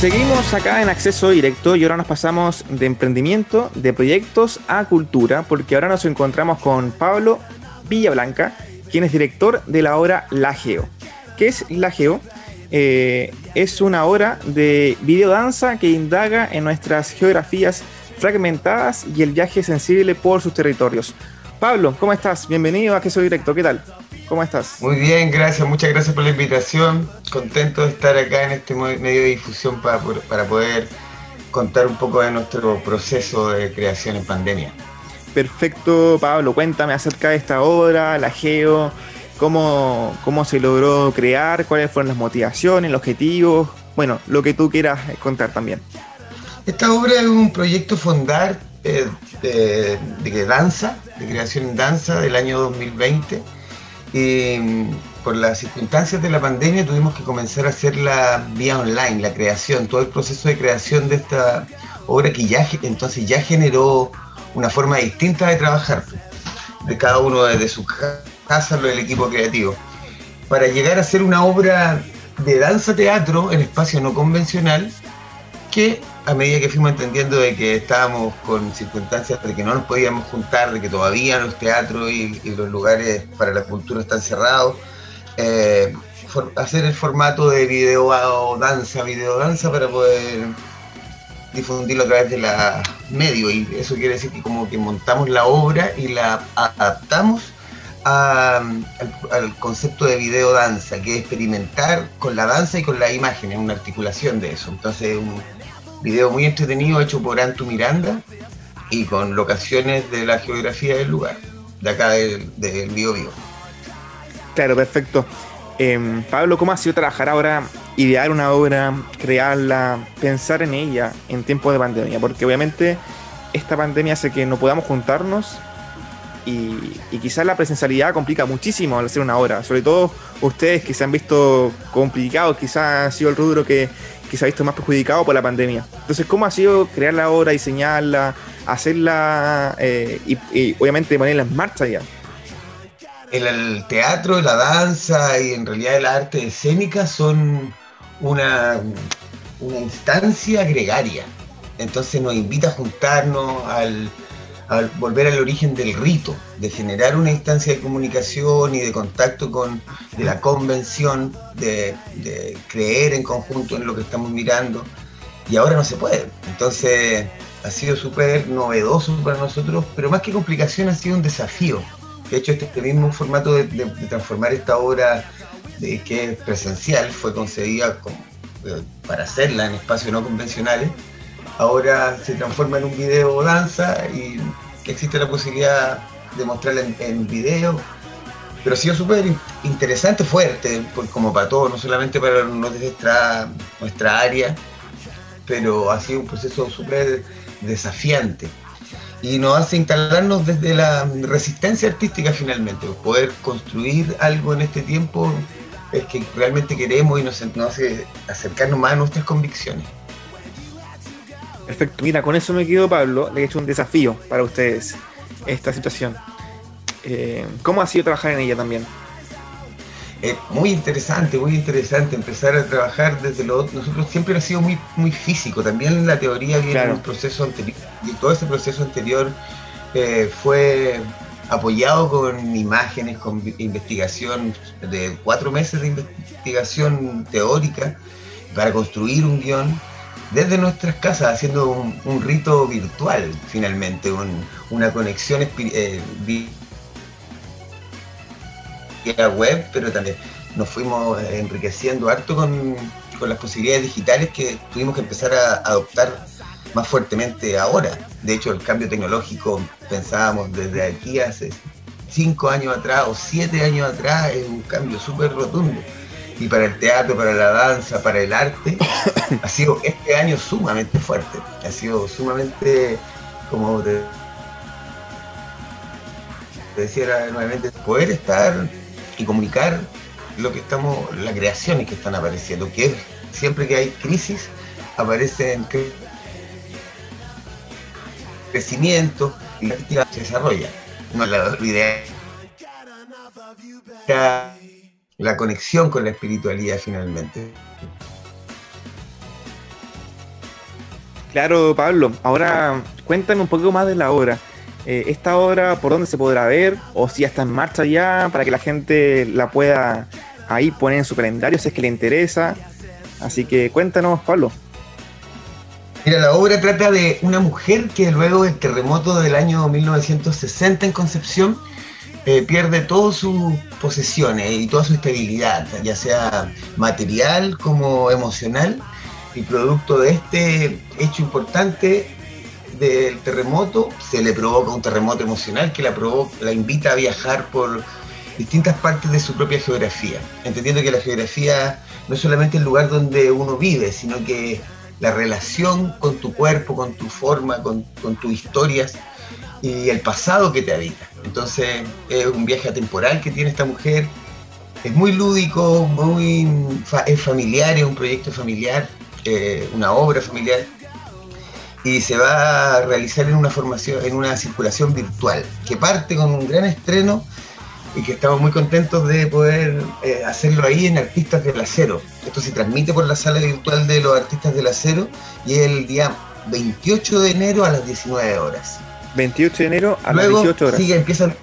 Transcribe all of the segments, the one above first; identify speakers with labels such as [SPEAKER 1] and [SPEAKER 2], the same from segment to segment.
[SPEAKER 1] Seguimos acá en acceso directo y ahora nos pasamos de emprendimiento, de proyectos a cultura, porque ahora nos encontramos con Pablo Villablanca, quien es director de la obra La Geo. ¿Qué es La Geo? Eh, es una obra de videodanza que indaga en nuestras geografías fragmentadas y el viaje sensible por sus territorios. Pablo, ¿cómo estás? Bienvenido a Acceso Directo, ¿qué tal? ¿Cómo estás?
[SPEAKER 2] Muy bien, gracias, muchas gracias por la invitación. Contento de estar acá en este medio de difusión para, para poder contar un poco de nuestro proceso de creación en pandemia.
[SPEAKER 1] Perfecto, Pablo, cuéntame acerca de esta obra, la Geo, cómo, cómo se logró crear, cuáles fueron las motivaciones, los objetivos, bueno, lo que tú quieras contar también.
[SPEAKER 2] Esta obra es un proyecto fondar eh, de, de, danza, de creación en danza del año 2020 mm, por las circunstancias de la pandemia tuvimos que comenzar a hacer la vía online, la creación, todo el proceso de creación de esta obra que ya entonces ya generó una forma distinta de trabajar de cada uno desde su casa, lo del equipo creativo. Para llegar a hacer una obra de danza teatro en espacio no convencional que a medida que fuimos entendiendo de que estábamos con circunstancias de que no nos podíamos juntar, de que todavía los teatros y, los lugares para la cultura están cerrados, eh, hacer el formato de video danza, video danza para poder difundirlo a través de la medio y eso quiere decir que como que montamos la obra y la adaptamos al, concepto de video danza, que es experimentar con la danza y con la imagen, es una articulación de eso. Entonces, Video muy entretenido hecho por Antu Miranda y con locaciones de la geografía del lugar, de acá del, del Vivo.
[SPEAKER 1] Claro, perfecto. Em, Pablo, ¿cómo ha sido trabajar ahora, idear una obra, crearla, pensar en ella en tiempos de pandemia? Porque obviamente esta pandemia hace que no podamos juntarnos y, y, quizás la presencialidad complica muchísimo al hacer una obra, sobre todo ustedes que se han visto complicados, quizás ha sido el rubro que, que se ha visto más perjudicado por la pandemia. Entonces, ¿cómo ha sido crear la obra, diseñarla, hacerla eh, y, obviamente ponerla en marcha ya?
[SPEAKER 2] El, teatro, la danza y en realidad la arte escénica son una instancia gregaria. Entonces nos invita a juntarnos al al volver al origen del rito, de generar una instancia de comunicación y de contacto con de la convención, de, creer en conjunto en lo que estamos mirando, y ahora no se puede. Entonces ha sido súper novedoso para nosotros, pero más que complicación ha sido un desafío. De hecho, este, este mismo formato de, transformar esta obra de, que es presencial fue concebida eh, para hacerla en espacios no convencionales ahora se transforma en un video danza y existe la posibilidad de mostrarla en, video. Pero ha sido súper interesante, fuerte, como para todos, no solamente para nuestra, nuestra área, pero ha sido un proceso súper desafiante. Y nos hace instalarnos desde la resistencia artística finalmente, poder construir algo en este tiempo es que realmente queremos y nos hace acercarnos más a nuestras convicciones.
[SPEAKER 1] Perfecto, mira, con eso me quedo, Pablo. Le he hecho un desafío para ustedes esta situación. Eh, ¿Cómo ha sido trabajar en ella también?
[SPEAKER 2] Eh, muy interesante, muy interesante empezar a trabajar desde lo nosotros siempre ha sido muy muy físico, también la teoría viene en un proceso anterior y todo ese proceso anterior eh, fue apoyado con imágenes, con investigación de cuatro meses de investigación teórica para construir un guion desde nuestras casas, haciendo un, rito virtual, finalmente, una conexión eh, web, pero también nos fuimos enriqueciendo harto con, las posibilidades digitales que tuvimos que empezar a adoptar más fuertemente ahora. De hecho, el cambio tecnológico, pensábamos desde aquí hace cinco años atrás o siete años atrás, es un cambio súper rotundo y para el teatro, para la danza, para el arte, ha sido este año sumamente fuerte. Ha sido sumamente, como te, decía nuevamente, poder estar y comunicar lo que estamos, las creaciones que están apareciendo, que siempre que hay crisis aparecen crecimiento y la se desarrolla. No la idea la conexión con la espiritualidad finalmente.
[SPEAKER 1] Claro, Pablo. Ahora cuéntame un poco más de la obra. Eh, esta obra, ¿por dónde se podrá ver? O si ya está en marcha ya, para que la gente la pueda ahí poner en su calendario si es que le interesa. Así que cuéntanos, Pablo.
[SPEAKER 2] Mira, la obra trata de una mujer que luego del terremoto del año 1960 en Concepción eh, pierde todas sus posesiones y toda su estabilidad, ya sea material como emocional, y producto de este hecho importante del terremoto, se le provoca un terremoto emocional que la, provoca, la invita a viajar por distintas partes de su propia geografía, entendiendo que la geografía no es solamente el lugar donde uno vive, sino que la relación con tu cuerpo, con tu forma, con, tus historias y el pasado que te habita. Entonces es un viaje atemporal que tiene esta mujer, es muy lúdico, muy es familiar, es un proyecto familiar, eh, una obra familiar y se va a realizar en una formación, en una circulación virtual, que parte con un gran estreno y que estamos muy contentos de poder eh, hacerlo ahí en Artistas del Acero. Esto se transmite por la sala virtual de los Artistas del Acero y es el día 28 de enero a las 19 horas.
[SPEAKER 1] 28 de enero a las 18 horas.
[SPEAKER 2] Sigue, empiezan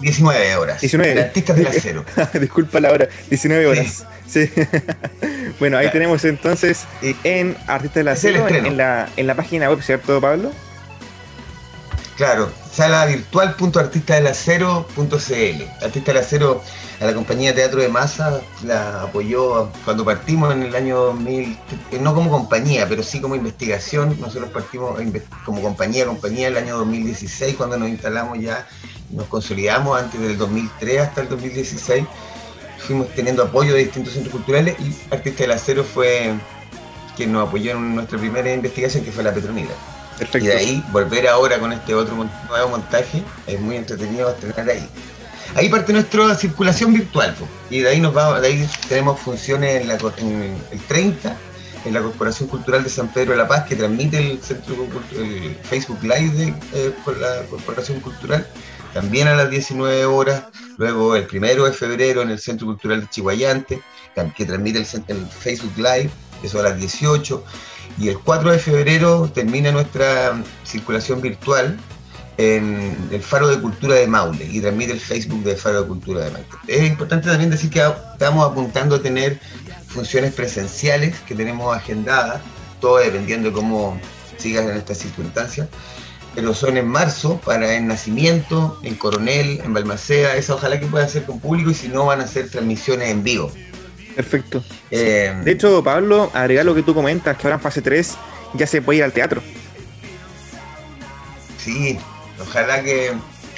[SPEAKER 2] 19 horas.
[SPEAKER 1] 19.
[SPEAKER 2] Artistas del Acero.
[SPEAKER 1] Disculpa la hora, 19 horas. Sí. bueno, ahí tenemos entonces en Artistas del Acero, en la, en la página web, ¿cierto, Pablo?
[SPEAKER 2] Claro, sala virtual.artistadelacero.cl. Artista del Acero, a la compañía de Teatro de Masa, la apoyó cuando partimos en el año 2000, no como compañía, pero sí como investigación. Nosotros partimos como compañía, compañía el año 2016, cuando nos instalamos ya, nos consolidamos antes del 2003 hasta el 2016. Fuimos teniendo apoyo de distintos centros culturales y Artista del Acero fue quien nos apoyó en nuestra primera investigación, que fue la Petronila. Y de ahí volver ahora con este otro nuevo montaje es muy entretenido estrenar ahí. Ahí parte nuestra circulación virtual y de ahí nos vamos, de ahí tenemos funciones en, la, el 30 en la Corporación Cultural de San Pedro de la Paz que transmite el centro el Facebook Live de eh, la Corporación Cultural también a las 19 horas, luego el primero de febrero en el Centro Cultural de Chihuayante, que transmite el, el Facebook Live, eso a las 18, y el 4 de febrero termina nuestra circulación virtual en el Faro de Cultura de Maule y transmite el Facebook del Faro de Cultura de Maule. Es importante también decir que estamos apuntando a tener funciones presenciales que tenemos agendadas, todo dependiendo de cómo sigas en estas circunstancias, pero son en marzo para el nacimiento, en Coronel, en Balmaceda, esa ojalá que pueda ser con público y si no van a ser transmisiones en vivo.
[SPEAKER 1] Perfecto. Eh, de hecho, Pablo, agregar lo que tú comentas, que ahora en fase 3 ya se puede ir al teatro.
[SPEAKER 2] Sí, ojalá que,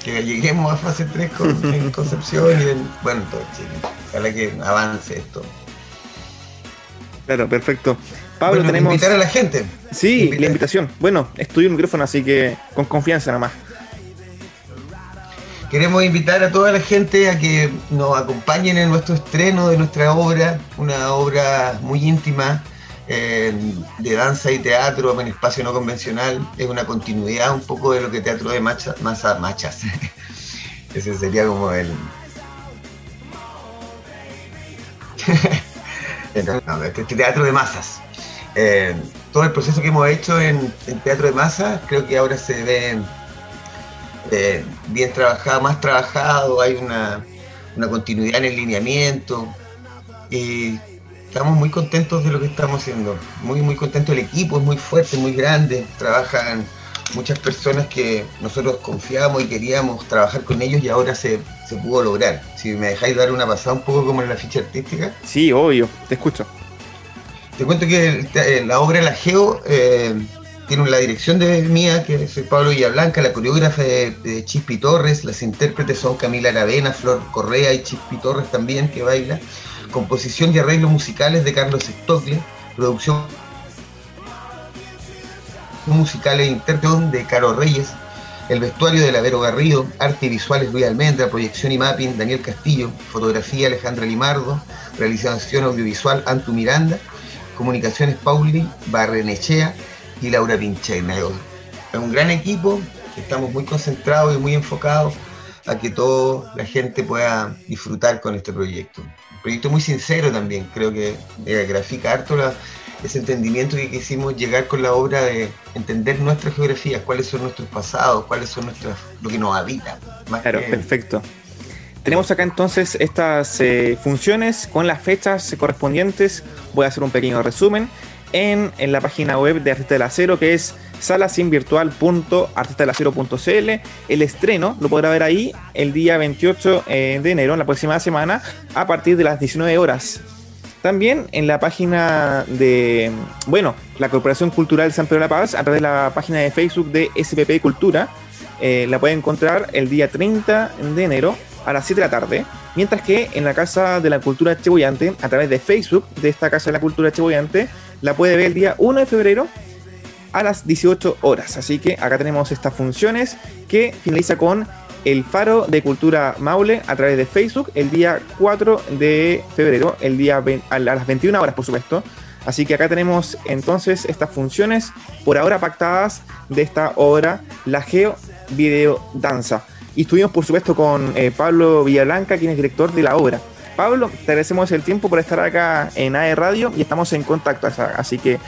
[SPEAKER 2] lleguemos a fase 3 con, en Concepción y en, bueno, todo Chile. Ojalá que avance esto.
[SPEAKER 1] Claro, perfecto. Pablo, tenemos.
[SPEAKER 2] Invitar a la gente.
[SPEAKER 1] Sí, la invitación. Bueno, estudio el micrófono, así que con confianza nada más.
[SPEAKER 2] Queremos invitar a toda la gente a que nos acompañen en nuestro estreno de nuestra obra, una obra muy íntima eh, de danza y teatro en espacio no convencional. Es una continuidad un poco de lo que teatro de machas, machas. Ese sería como el. este teatro de masas. Eh, todo el proceso que hemos hecho en, teatro de masas creo que ahora se ve eh, bien trabajado, más trabajado, hay una, continuidad en el lineamiento. Y estamos muy contentos de lo que estamos haciendo. Muy, muy contentos. El equipo es muy fuerte, muy grande. Trabajan muchas personas que nosotros confiamos y queríamos trabajar con ellos y ahora se, pudo lograr. Si me dejáis dar una pasada un poco como en la ficha artística.
[SPEAKER 1] Sí, obvio, te escucho.
[SPEAKER 2] Te cuento que eh, la obra La Geo eh, tiene la dirección de mía, que soy Pablo Villablanca, la coreógrafa de, Chispi Torres, las intérpretes son Camila Aravena, Flor Correa y Chispi Torres también, que baila, composición y arreglos musicales de Carlos Stockle, producción musical e interpretación de Caro Reyes, el vestuario de Lavero Garrido, arte y visuales Luis Almendra, proyección y mapping Daniel Castillo, fotografía Alejandra Limardo, realización audiovisual Antu Miranda, comunicaciones Pauli Barrenechea, y Laura Pinchena. Es un gran equipo, estamos muy concentrados y muy enfocados a que toda la gente pueda disfrutar con este proyecto. Un proyecto muy sincero también, creo que eh, grafica harto ese entendimiento que quisimos llegar con la obra de entender nuestra geografía, cuáles son nuestros pasados, cuáles son nuestras, lo que nos habita.
[SPEAKER 1] claro, perfecto. Tenemos acá entonces estas eh, funciones con las fechas correspondientes. Voy a hacer un pequeño resumen en, en la página web de Artista del Acero, que es salasinvirtual.artistadelacero.cl. El estreno lo podrá ver ahí el día 28 eh, de enero, en la próxima semana, a partir de las 19 horas. También en la página de, bueno, la Corporación Cultural San Pedro de la Paz, a través de la página de Facebook de SPP Cultura, eh, la pueden encontrar el día 30 de enero a las 7 de la tarde. Mientras que en la Casa de la Cultura Cheboyante, a través de Facebook de esta Casa de la Cultura Cheboyante, la puede ver el día 1 de febrero a las 18 horas. Así que acá tenemos estas funciones que finaliza con el Faro de Cultura Maule a través de Facebook el día 4 de febrero, el día a las 21 horas, por supuesto. Así que acá tenemos entonces estas funciones por ahora pactadas de esta obra, la Geo Video Danza. Y estuvimos, por supuesto, con eh, Pablo Villablanca, quien es director de la obra. Pablo, te agradecemos el tiempo por estar acá en AE Radio y estamos en contacto. Así que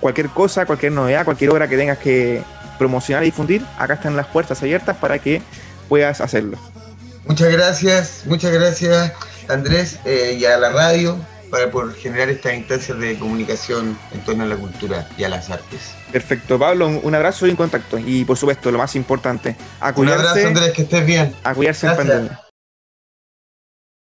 [SPEAKER 1] cualquier cosa, cualquier novedad, cualquier obra que tengas que promocionar y difundir, acá están las puertas abiertas para que puedas hacerlo.
[SPEAKER 2] Muchas gracias, muchas gracias Andrés eh, y a la radio para por generar estas instancias de comunicación en torno a la cultura y a las artes.
[SPEAKER 1] Perfecto, Pablo, un abrazo y un contacto. Y por supuesto, lo más importante,
[SPEAKER 2] a cuidarse. Un abrazo, Andrés, que estés bien.
[SPEAKER 1] A cuidarse en pandemia.